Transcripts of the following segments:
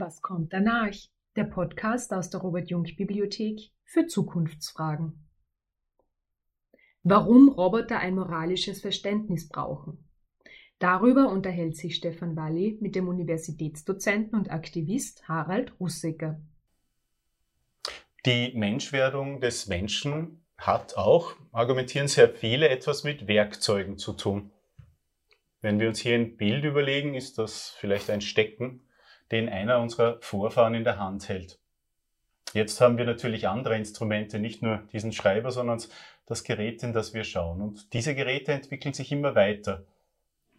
Was kommt danach? Der Podcast aus der Robert Jung Bibliothek für Zukunftsfragen. Warum Roboter ein moralisches Verständnis brauchen. Darüber unterhält sich Stefan Walli mit dem Universitätsdozenten und Aktivist Harald Russecker. Die Menschwerdung des Menschen hat auch, argumentieren sehr viele, etwas mit Werkzeugen zu tun. Wenn wir uns hier ein Bild überlegen, ist das vielleicht ein Stecken, den einer unserer Vorfahren in der Hand hält. Jetzt haben wir natürlich andere Instrumente, nicht nur diesen Schreiber, sondern das Gerät, in das wir schauen. Und diese Geräte entwickeln sich immer weiter.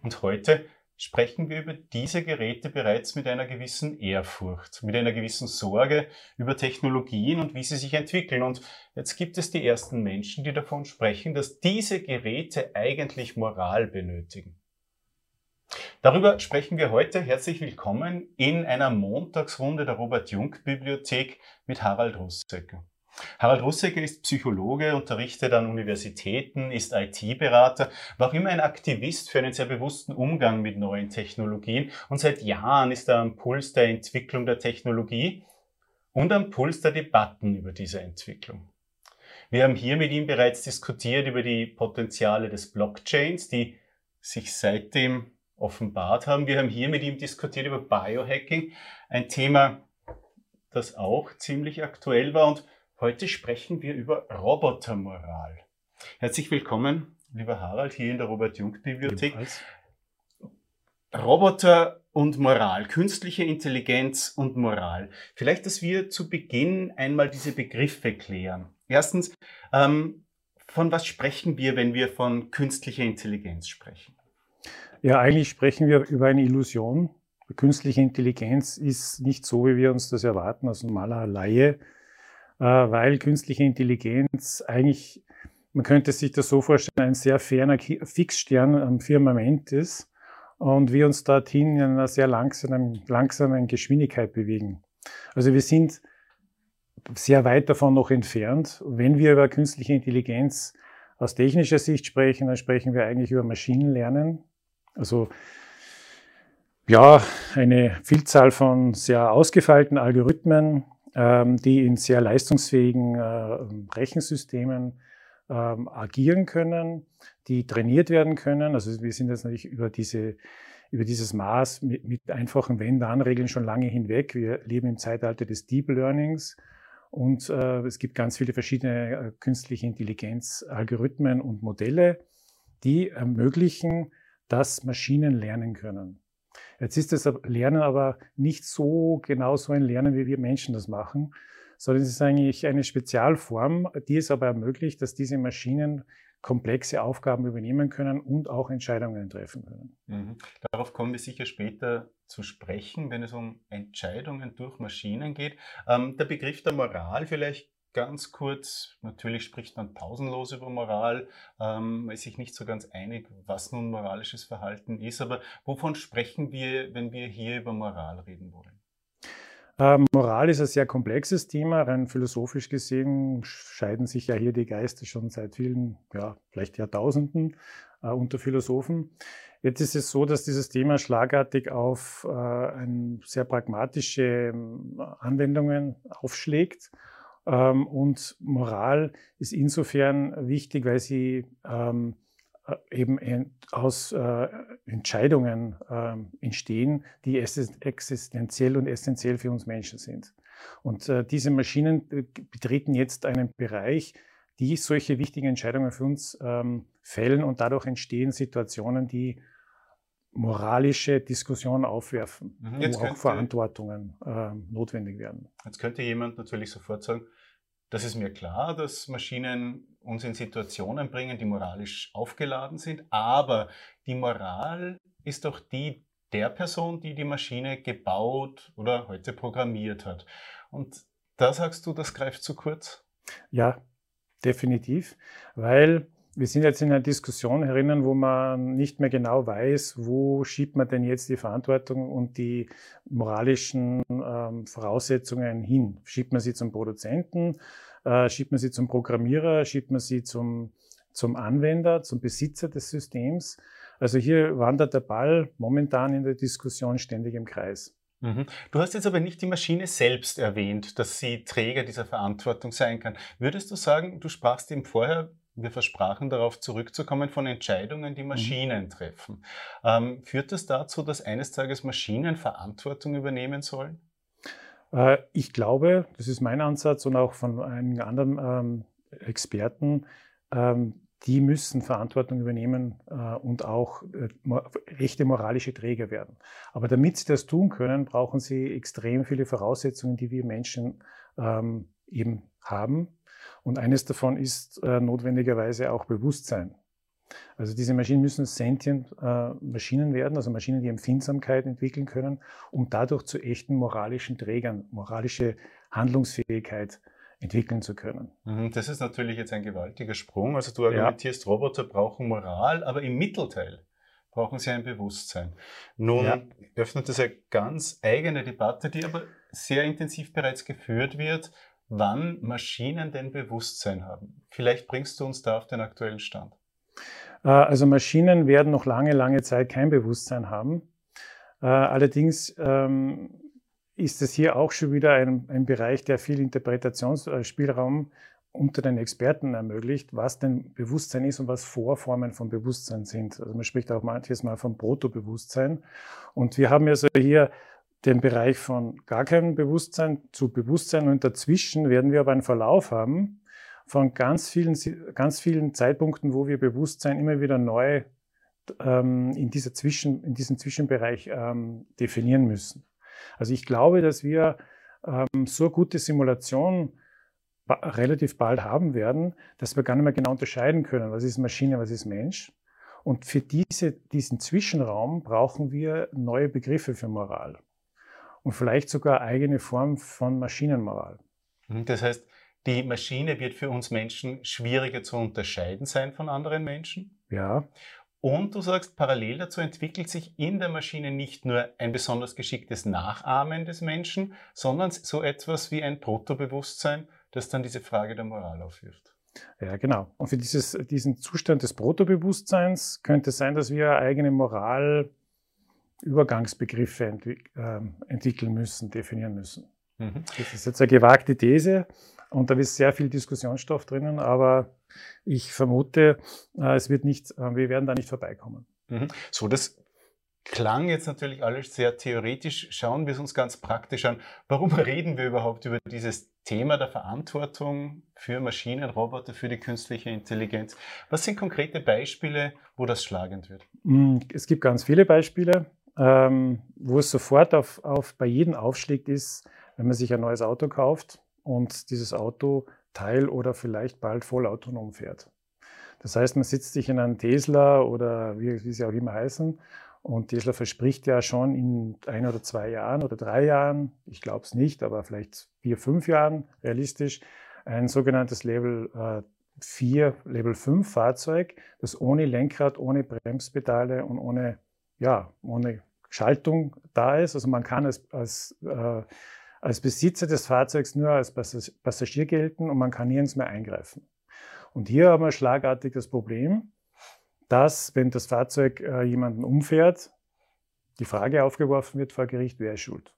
Und heute sprechen wir über diese Geräte bereits mit einer gewissen Ehrfurcht, mit einer gewissen Sorge über Technologien und wie sie sich entwickeln. Und jetzt gibt es die ersten Menschen, die davon sprechen, dass diese Geräte eigentlich Moral benötigen. Darüber sprechen wir heute. Herzlich willkommen in einer Montagsrunde der Robert-Jung-Bibliothek mit Harald Russecker. Harald Russecker ist Psychologe, unterrichtet an Universitäten, ist IT-Berater, war auch immer ein Aktivist für einen sehr bewussten Umgang mit neuen Technologien und seit Jahren ist er am Puls der Entwicklung der Technologie und am Puls der Debatten über diese Entwicklung. Wir haben hier mit ihm bereits diskutiert über die Potenziale des Blockchains, die sich seitdem offenbart haben. Wir haben hier mit ihm diskutiert über Biohacking, ein Thema, das auch ziemlich aktuell war. Und heute sprechen wir über Robotermoral. Herzlich willkommen, lieber Harald, hier in der Robert-Jung-Bibliothek. Roboter und Moral, künstliche Intelligenz und Moral. Vielleicht, dass wir zu Beginn einmal diese Begriffe klären. Erstens, ähm, von was sprechen wir, wenn wir von künstlicher Intelligenz sprechen? Ja, eigentlich sprechen wir über eine Illusion. Künstliche Intelligenz ist nicht so, wie wir uns das erwarten als normaler Laie, äh, weil künstliche Intelligenz eigentlich, man könnte sich das so vorstellen, ein sehr ferner Fixstern am Firmament ist und wir uns dorthin in einer sehr langsamen, langsamen Geschwindigkeit bewegen. Also wir sind sehr weit davon noch entfernt. Wenn wir über künstliche Intelligenz aus technischer Sicht sprechen, dann sprechen wir eigentlich über Maschinenlernen. Also ja, eine Vielzahl von sehr ausgefeilten Algorithmen, ähm, die in sehr leistungsfähigen äh, Rechensystemen ähm, agieren können, die trainiert werden können. Also wir sind jetzt natürlich über diese über dieses Maß mit, mit einfachen Wenn-Dann-Regeln schon lange hinweg. Wir leben im Zeitalter des Deep Learnings und äh, es gibt ganz viele verschiedene äh, künstliche Intelligenz-Algorithmen und Modelle, die ermöglichen, dass Maschinen lernen können. Jetzt ist das Lernen aber nicht so genau so ein Lernen, wie wir Menschen das machen, sondern es ist eigentlich eine Spezialform, die es aber ermöglicht, dass diese Maschinen komplexe Aufgaben übernehmen können und auch Entscheidungen treffen können. Mhm. Darauf kommen wir sicher später zu sprechen, wenn es um Entscheidungen durch Maschinen geht. Ähm, der Begriff der Moral vielleicht ganz kurz, natürlich spricht man pausenlos über Moral, ähm, man ist sich nicht so ganz einig, was nun moralisches Verhalten ist, aber wovon sprechen wir, wenn wir hier über Moral reden wollen? Ähm, Moral ist ein sehr komplexes Thema, rein philosophisch gesehen scheiden sich ja hier die Geister schon seit vielen, ja, vielleicht Jahrtausenden äh, unter Philosophen. Jetzt ist es so, dass dieses Thema schlagartig auf äh, sehr pragmatische äh, Anwendungen aufschlägt ähm, und Moral ist insofern wichtig, weil sie ähm, äh, eben aus äh, Entscheidungen ähm, entstehen, die existenziell und essentiell für uns Menschen sind. Und äh, diese Maschinen betreten jetzt einen Bereich, die solche wichtigen Entscheidungen für uns fällen und dadurch entstehen Situationen, die moralische Diskussionen aufwerfen, mhm. wo auch Verantwortungen äh, notwendig werden. Jetzt könnte jemand natürlich sofort sagen, das ist mir klar, dass Maschinen uns in Situationen bringen, die moralisch aufgeladen sind, aber die Moral ist doch die der Person, die die Maschine gebaut oder heute programmiert hat. Und da sagst du, das greift zu kurz? Ja, definitiv, weil wir sind jetzt in einer Diskussion herinnen, wo man nicht mehr genau weiß, wo schiebt man denn jetzt die Verantwortung und die moralischen ähm, Voraussetzungen hin. Schiebt man sie zum Produzenten, äh, schiebt man sie zum Programmierer, schiebt man sie zum, zum Anwender, zum Besitzer des Systems. Also hier wandert der Ball momentan in der Diskussion ständig im Kreis. Mhm. Du hast jetzt aber nicht die Maschine selbst erwähnt, dass sie Träger dieser Verantwortung sein kann. Würdest du sagen, du sprachst eben vorher, wir versprachen darauf zurückzukommen, von Entscheidungen, die mhm. Maschinen mhm. treffen. Ähm, führt das dazu, dass eines Tages Maschinen Verantwortung übernehmen sollen? Äh, ich glaube, das ist mein Ansatz und auch von einigen anderen ähm, Experten, ähm, die müssen Verantwortung übernehmen äh, und auch äh, echte moralische Träger werden. Aber damit sie das tun können, brauchen sie extrem viele Voraussetzungen, die wir Menschen ähm, eben haben. Und eines davon ist äh, notwendigerweise auch Bewusstsein. Also diese Maschinen müssen sentient äh, Maschinen werden, also Maschinen, die Empfindsamkeit entwickeln können, um dadurch zu echten moralischen Trägern, moralische Handlungsfähigkeit entwickeln zu können. Mhm, das ist natürlich jetzt ein gewaltiger Sprung. Also du argumentierst, ja. Roboter brauchen Moral, aber im Mittelteil brauchen sie ein Bewusstsein. Nun ja. öffnet das eine ganz eigene Debatte, die aber sehr intensiv bereits geführt wird, wann Maschinen denn Bewusstsein haben. Vielleicht bringst du uns da auf den aktuellen Stand. Äh, also Maschinen werden noch lange, lange Zeit kein Bewusstsein haben. Äh, allerdings ähm, ist es hier auch schon wieder ein, ein Bereich, der viel Interpretationsspielraum unter den Experten ermöglicht, was denn Bewusstsein ist und was Vorformen von Bewusstsein sind. Also man spricht auch manches Mal von Protobewusstsein. Und wir haben also hier den Bereich von gar keinem Bewusstsein zu Bewusstsein und dazwischen werden wir aber einen Verlauf haben von ganz vielen, ganz vielen Zeitpunkten, wo wir Bewusstsein immer wieder neu ähm, in, dieser Zwischen, in diesem Zwischenbereich ähm, definieren müssen. Also ich glaube, dass wir ähm, so gute Simulation ba relativ bald haben werden, dass wir gar nicht mehr genau unterscheiden können, was ist Maschine, was ist Mensch. Und für diese, diesen Zwischenraum brauchen wir neue Begriffe für Moral und vielleicht sogar eigene Form von Maschinenmoral. Mhm, das heißt, die Maschine wird für uns Menschen schwieriger zu unterscheiden sein von anderen Menschen. Ja. Und du sagst, parallel dazu entwickelt sich in der Maschine nicht nur ein besonders geschicktes Nachahmen des Menschen, sondern so etwas wie ein Protobewusstsein, das dann diese Frage der Moral aufwirft. Ja, genau. Und für dieses, diesen Zustand des Protobewusstseins könnte es sein, dass wir eigene Moralübergangsbegriffe entwick äh, entwickeln müssen, definieren müssen. Mhm. Das ist jetzt eine gewagte These und da ist sehr viel Diskussionsstoff drinnen, aber ich vermute, äh, es wird nicht, äh, wir werden da nicht vorbeikommen. Mhm. So, das klang jetzt natürlich alles sehr theoretisch. Schauen wir es uns ganz praktisch an. Warum reden wir überhaupt über dieses Thema der Verantwortung für Maschinen, Roboter, für die künstliche Intelligenz? Was sind konkrete Beispiele, wo das schlagend wird? Mm, es gibt ganz viele Beispiele, ähm, wo es sofort auf, auf bei jedem aufschlägt ist, wenn man sich ein neues Auto kauft und dieses Auto teil- oder vielleicht bald vollautonom fährt. Das heißt, man sitzt sich in einem Tesla oder wie, wie sie auch immer heißen und Tesla verspricht ja schon in ein oder zwei Jahren oder drei Jahren, ich glaube es nicht, aber vielleicht vier, fünf Jahren realistisch, ein sogenanntes Level äh, 4, Level 5 Fahrzeug, das ohne Lenkrad, ohne Bremspedale und ohne, ja, ohne Schaltung da ist. Also man kann es als, äh, als Besitzer des Fahrzeugs nur als Passagier gelten und man kann nirgends mehr eingreifen. Und hier haben wir schlagartig das Problem, dass, wenn das Fahrzeug äh, jemanden umfährt, die Frage aufgeworfen wird vor Gericht, wer ist schuld?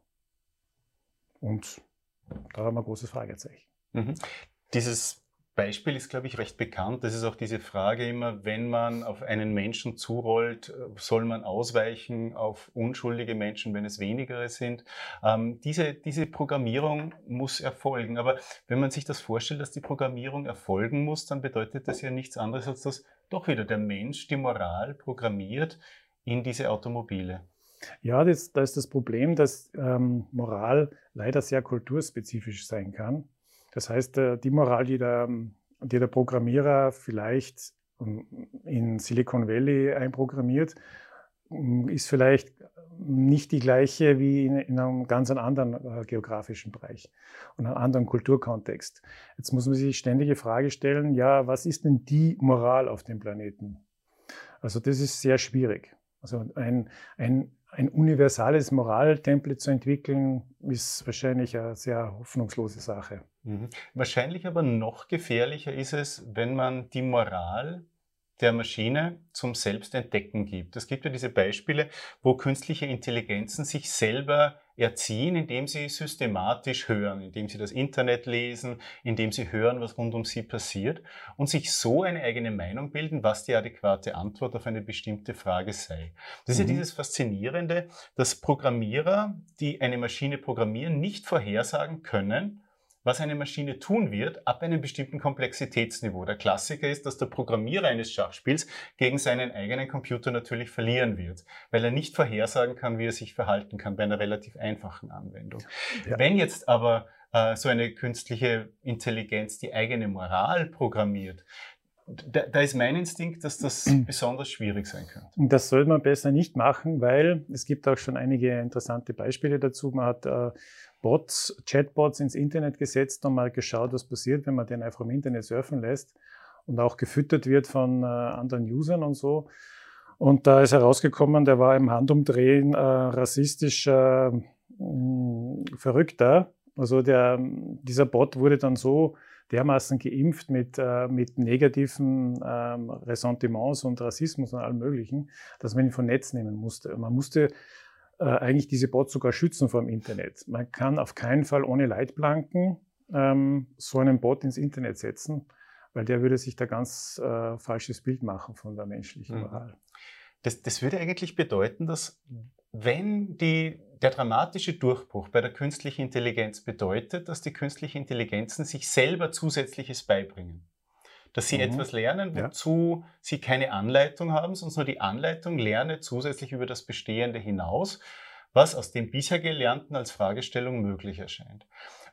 Und da haben wir ein großes Fragezeichen. Mhm. Dieses Beispiel ist, glaube ich, recht bekannt. Das ist auch diese Frage immer, wenn man auf einen Menschen zurollt, äh, soll man ausweichen auf unschuldige Menschen, wenn es weniger sind. Ähm, diese, diese Programmierung muss erfolgen. Aber wenn man sich das vorstellt, dass die Programmierung erfolgen muss, dann bedeutet das ja nichts anderes, als dass doch wieder der Mensch die Moral programmiert in diese Automobile. Ja, da ist das Problem, dass ähm, Moral leider sehr kulturspezifisch sein kann. Das heißt, äh, die Moral, die der, die der Programmierer vielleicht in Silicon Valley einprogrammiert, ist vielleicht nicht die gleiche wie in, in einem ganz anderen äh, geografischen Bereich und einem anderen Kulturkontext. Jetzt muss man sich ständig die Frage stellen, ja, was ist denn die Moral auf dem Planeten? Also das ist sehr schwierig. Also ein, ein ein universales Moraltemplate zu entwickeln, ist wahrscheinlich eine sehr hoffnungslose Sache. Mhm. Wahrscheinlich aber noch gefährlicher ist es, wenn man die Moral der Maschine zum Selbstentdecken gibt. Es gibt ja diese Beispiele, wo künstliche Intelligenzen sich selber erziehen, indem sie systematisch hören, indem sie das Internet lesen, indem sie hören, was rund um sie passiert und sich so eine eigene Meinung bilden, was die adäquate Antwort auf eine bestimmte Frage sei. Das ist mhm. ja dieses Faszinierende, dass Programmierer, die eine Maschine programmieren, nicht vorhersagen können, was eine Maschine tun wird, ab einem bestimmten Komplexitätsniveau. Der Klassiker ist, dass der Programmierer eines Schachspiels gegen seinen eigenen Computer natürlich verlieren wird, weil er nicht vorhersagen kann, wie er sich verhalten kann bei einer relativ einfachen Anwendung. Ja. Wenn jetzt aber äh, so eine künstliche Intelligenz die eigene Moral programmiert, da, da, ist mein Instinkt, dass das besonders schwierig sein könnte. Das sollte man besser nicht machen, weil es gibt auch schon einige interessante Beispiele dazu. Man hat äh, Bots, Chatbots ins Internet gesetzt und mal geschaut, was passiert, wenn man den einfach im Internet surfen lässt und auch gefüttert wird von äh, anderen Usern und so. Und da ist herausgekommen, der war im Handumdrehen äh, rassistisch äh, verrückter. Also der, dieser Bot wurde dann so dermaßen geimpft mit, äh, mit negativen ähm, Ressentiments und Rassismus und allem Möglichen, dass man ihn von Netz nehmen musste. Man musste äh, eigentlich diese Bots sogar schützen vor dem Internet. Man kann auf keinen Fall ohne Leitplanken ähm, so einen Bot ins Internet setzen, weil der würde sich da ganz äh, falsches Bild machen von der menschlichen mhm. Moral. Das, das würde eigentlich bedeuten, dass wenn die, der dramatische Durchbruch bei der künstlichen Intelligenz bedeutet, dass die künstlichen Intelligenzen sich selber Zusätzliches beibringen dass sie mhm. etwas lernen, wozu ja. sie keine Anleitung haben, sondern nur die Anleitung lerne zusätzlich über das Bestehende hinaus, was aus dem bisher Gelernten als Fragestellung möglich erscheint.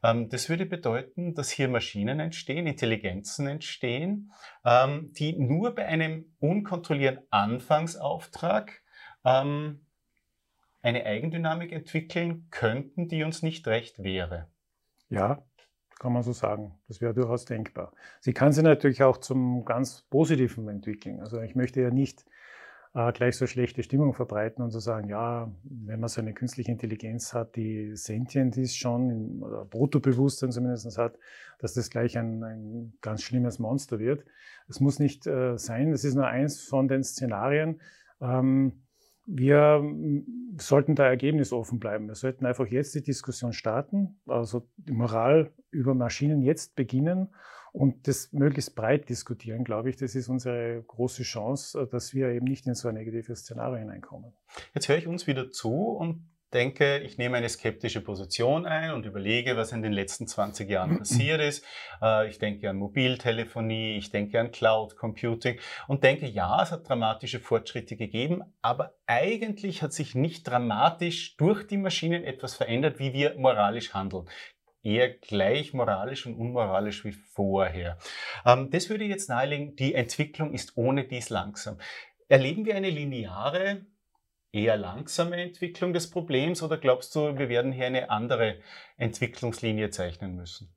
Ähm, das würde bedeuten, dass hier Maschinen entstehen, Intelligenzen entstehen, ähm, die nur bei einem unkontrollierten Anfangsauftrag ähm, eine Eigendynamik entwickeln könnten, die uns nicht recht wäre. Ja, kann man so sagen. Das wäre durchaus denkbar. Sie kann sich natürlich auch zum ganz Positiven entwickeln. Also ich möchte ja nicht äh, gleich so schlechte Stimmung verbreiten und so sagen, ja, wenn man so eine künstliche Intelligenz hat, die sentient ist schon, oder Protobewusstsein zumindest hat, dass das gleich ein, ein ganz schlimmes Monster wird. Es muss nicht äh, sein. Das ist nur eins von den Szenarien. Ähm, wir sollten da ergebnisoffen bleiben. Wir sollten einfach jetzt die Diskussion starten, also die Moral über Maschinen jetzt beginnen und das möglichst breit diskutieren, glaube ich. Das ist unsere große Chance, dass wir eben nicht in so ein negatives Szenario hineinkommen. Jetzt höre ich uns wieder zu und denke, ich nehme eine skeptische Position ein und überlege, was in den letzten 20 Jahren passiert ist. Äh, ich denke an Mobiltelefonie, ich denke an Cloud Computing und denke, ja, es hat dramatische Fortschritte gegeben, aber eigentlich hat sich nicht dramatisch durch die Maschinen etwas verändert, wie wir moralisch handeln eher gleich moralisch und unmoralisch wie vorher. Ähm, das würde jetzt nahelegen, die Entwicklung ist ohne dies langsam. Erleben wir eine lineare eher langsame Entwicklung des Problems oder glaubst du, wir werden hier eine andere Entwicklungslinie zeichnen müssen?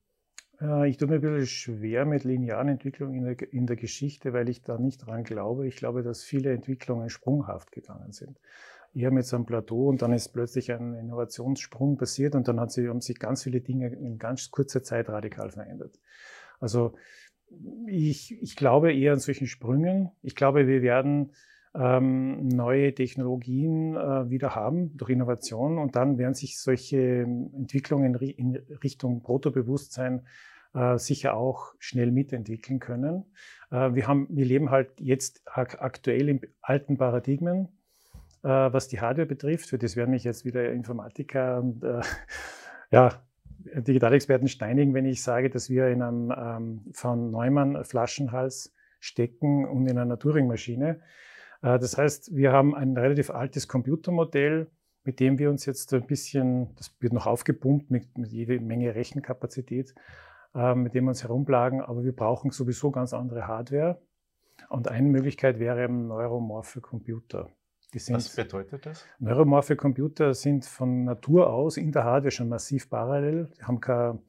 Äh, ich tue mir ein bisschen schwer mit linearen Entwicklungen in der, in der Geschichte, weil ich da nicht dran glaube. Ich glaube, dass viele Entwicklungen sprunghaft gegangen sind. Eher mit so einem Plateau und dann ist plötzlich ein Innovationssprung passiert und dann hat sie, haben sich ganz viele Dinge in ganz kurzer Zeit radikal verändert. Also ich, ich glaube eher an solchen Sprüngen. Ich glaube, wir werden ähm, neue Technologien äh, wieder haben durch Innovation und dann werden sich solche Entwicklungen in Richtung Protobewusstsein äh, sicher auch schnell mitentwickeln können. Äh, wir, haben, wir leben halt jetzt ak aktuell in alten Paradigmen, äh, was die Hardware betrifft. Für das werden mich jetzt wieder Informatiker und äh, ja, Digitalexperten steinigen, wenn ich sage, dass wir in einem ähm, von Neumann Flaschenhals stecken und in einer Turing-Maschine. Äh, das heißt, wir haben ein relativ altes Computermodell, mit dem wir uns jetzt ein bisschen, das wird noch aufgepumpt mit, mit jede Menge Rechenkapazität, äh, mit dem wir uns herumplagen, aber wir brauchen sowieso ganz andere Hardware. Und eine Möglichkeit wäre eben neuromorphe Computer. Sind, Was bedeutet das? Neuromorphe Computer sind von Natur aus in der Hardware schon massiv parallel, die haben, keine,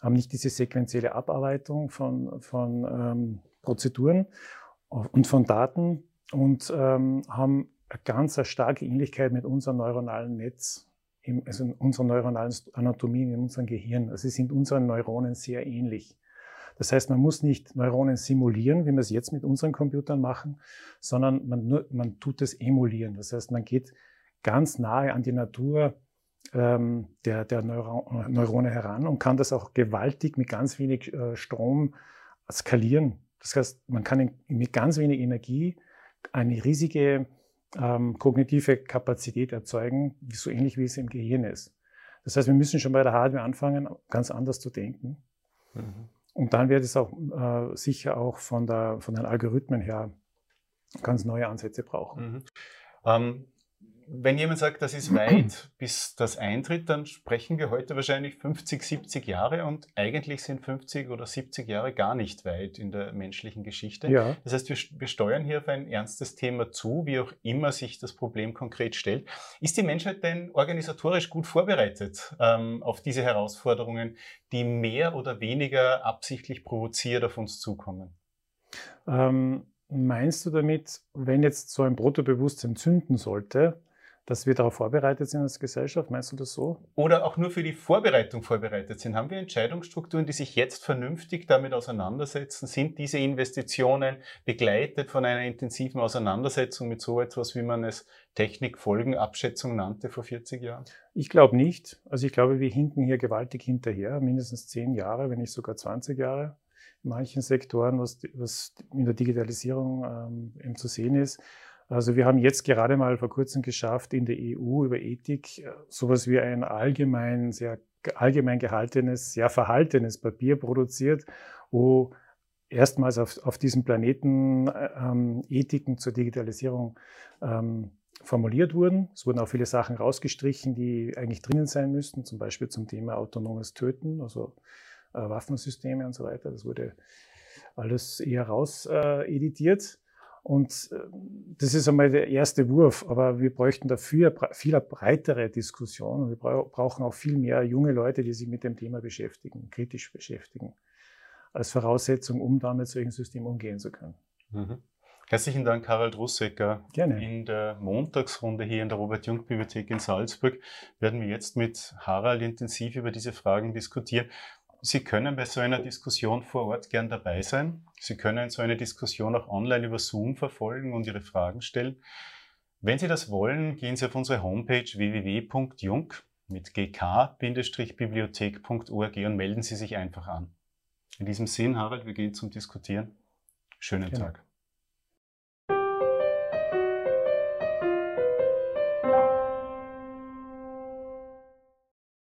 haben nicht diese sequenzielle Abarbeitung von, von ähm, Prozeduren und von Daten, und ähm, haben eine ganz eine starke Ähnlichkeit mit unserem neuronalen Netz, im, also in unserer neuronalen Anatomie, in unserem Gehirn. Also sind unseren Neuronen sehr ähnlich. Das heißt, man muss nicht Neuronen simulieren, wie wir es jetzt mit unseren Computern machen, sondern man, nur, man tut es emulieren. Das heißt, man geht ganz nahe an die Natur ähm, der, der Neuro Neurone heran und kann das auch gewaltig mit ganz wenig äh, Strom skalieren. Das heißt, man kann in, mit ganz wenig Energie eine riesige ähm, kognitive Kapazität erzeugen, so ähnlich wie es im Gehirn ist. Das heißt, wir müssen schon bei der Hardware anfangen, ganz anders zu denken. Mhm. Und dann wird es auch äh, sicher auch von, der, von den Algorithmen her ganz neue Ansätze brauchen. Mhm. Ähm, wenn jemand sagt, das ist weit, bis das eintritt, dann sprechen wir heute wahrscheinlich 50, 70 Jahre und eigentlich sind 50 oder 70 Jahre gar nicht weit in der menschlichen Geschichte. Ja. Das heißt, wir, wir steuern hier auf ein ernstes Thema zu, wie auch immer sich das Problem konkret stellt. Ist die Menschheit denn organisatorisch gut vorbereitet ähm, auf diese Herausforderungen, die mehr oder weniger absichtlich provoziert auf uns zukommen? Ähm, meinst du damit, wenn jetzt so ein Protobewusstsein zünden sollte, dass wir darauf vorbereitet sind als Gesellschaft? Meinst du das so? Oder auch nur für die Vorbereitung vorbereitet sind? Haben wir Entscheidungsstrukturen, die sich jetzt vernünftig damit auseinandersetzen? Sind diese Investitionen begleitet von einer intensiven Auseinandersetzung mit so etwas, wie man es Technikfolgenabschätzung nannte vor 40 Jahren? Ich glaube nicht. Also ich glaube, wir hinken hier gewaltig hinterher, mindestens 10 Jahre, wenn nicht sogar 20 Jahre manchen Sektoren, was, was in der Digitalisierung ähm, eben zu sehen ist. Also wir haben jetzt gerade mal vor kurzem geschafft, in der EU über Ethik äh, sowas wie ein allgemein, sehr allgemein gehaltenes, sehr verhaltenes Papier produziert, wo erstmals auf, auf diesem Planeten äh, ähm, Ethiken zur Digitalisierung ähm, formuliert wurden. Es wurden auch viele Sachen rausgestrichen, die eigentlich drinnen sein müssten, zum Beispiel zum Thema autonomes Töten, also Waffensysteme und so weiter. Das wurde alles eher raus äh, editiert. Und äh, das ist einmal der erste Wurf, aber wir bräuchten dafür viel breitere Diskussion und wir brauchen auch viel mehr junge Leute, die sich mit dem Thema beschäftigen, kritisch beschäftigen, als Voraussetzung, um damit mit solchen Systemen umgehen zu können. Mhm. Herzlichen Dank, Harald Russecker. Gerne. In der Montagsrunde hier in der Robert-Jung-Bibliothek in Salzburg werden wir jetzt mit Harald intensiv über diese Fragen diskutieren. Sie können bei so einer Diskussion vor Ort gern dabei sein. Sie können so eine Diskussion auch online über Zoom verfolgen und Ihre Fragen stellen. Wenn Sie das wollen, gehen Sie auf unsere Homepage www.jung mit gk-bibliothek.org und melden Sie sich einfach an. In diesem Sinn, Harald, wir gehen zum Diskutieren. Schönen genau. Tag.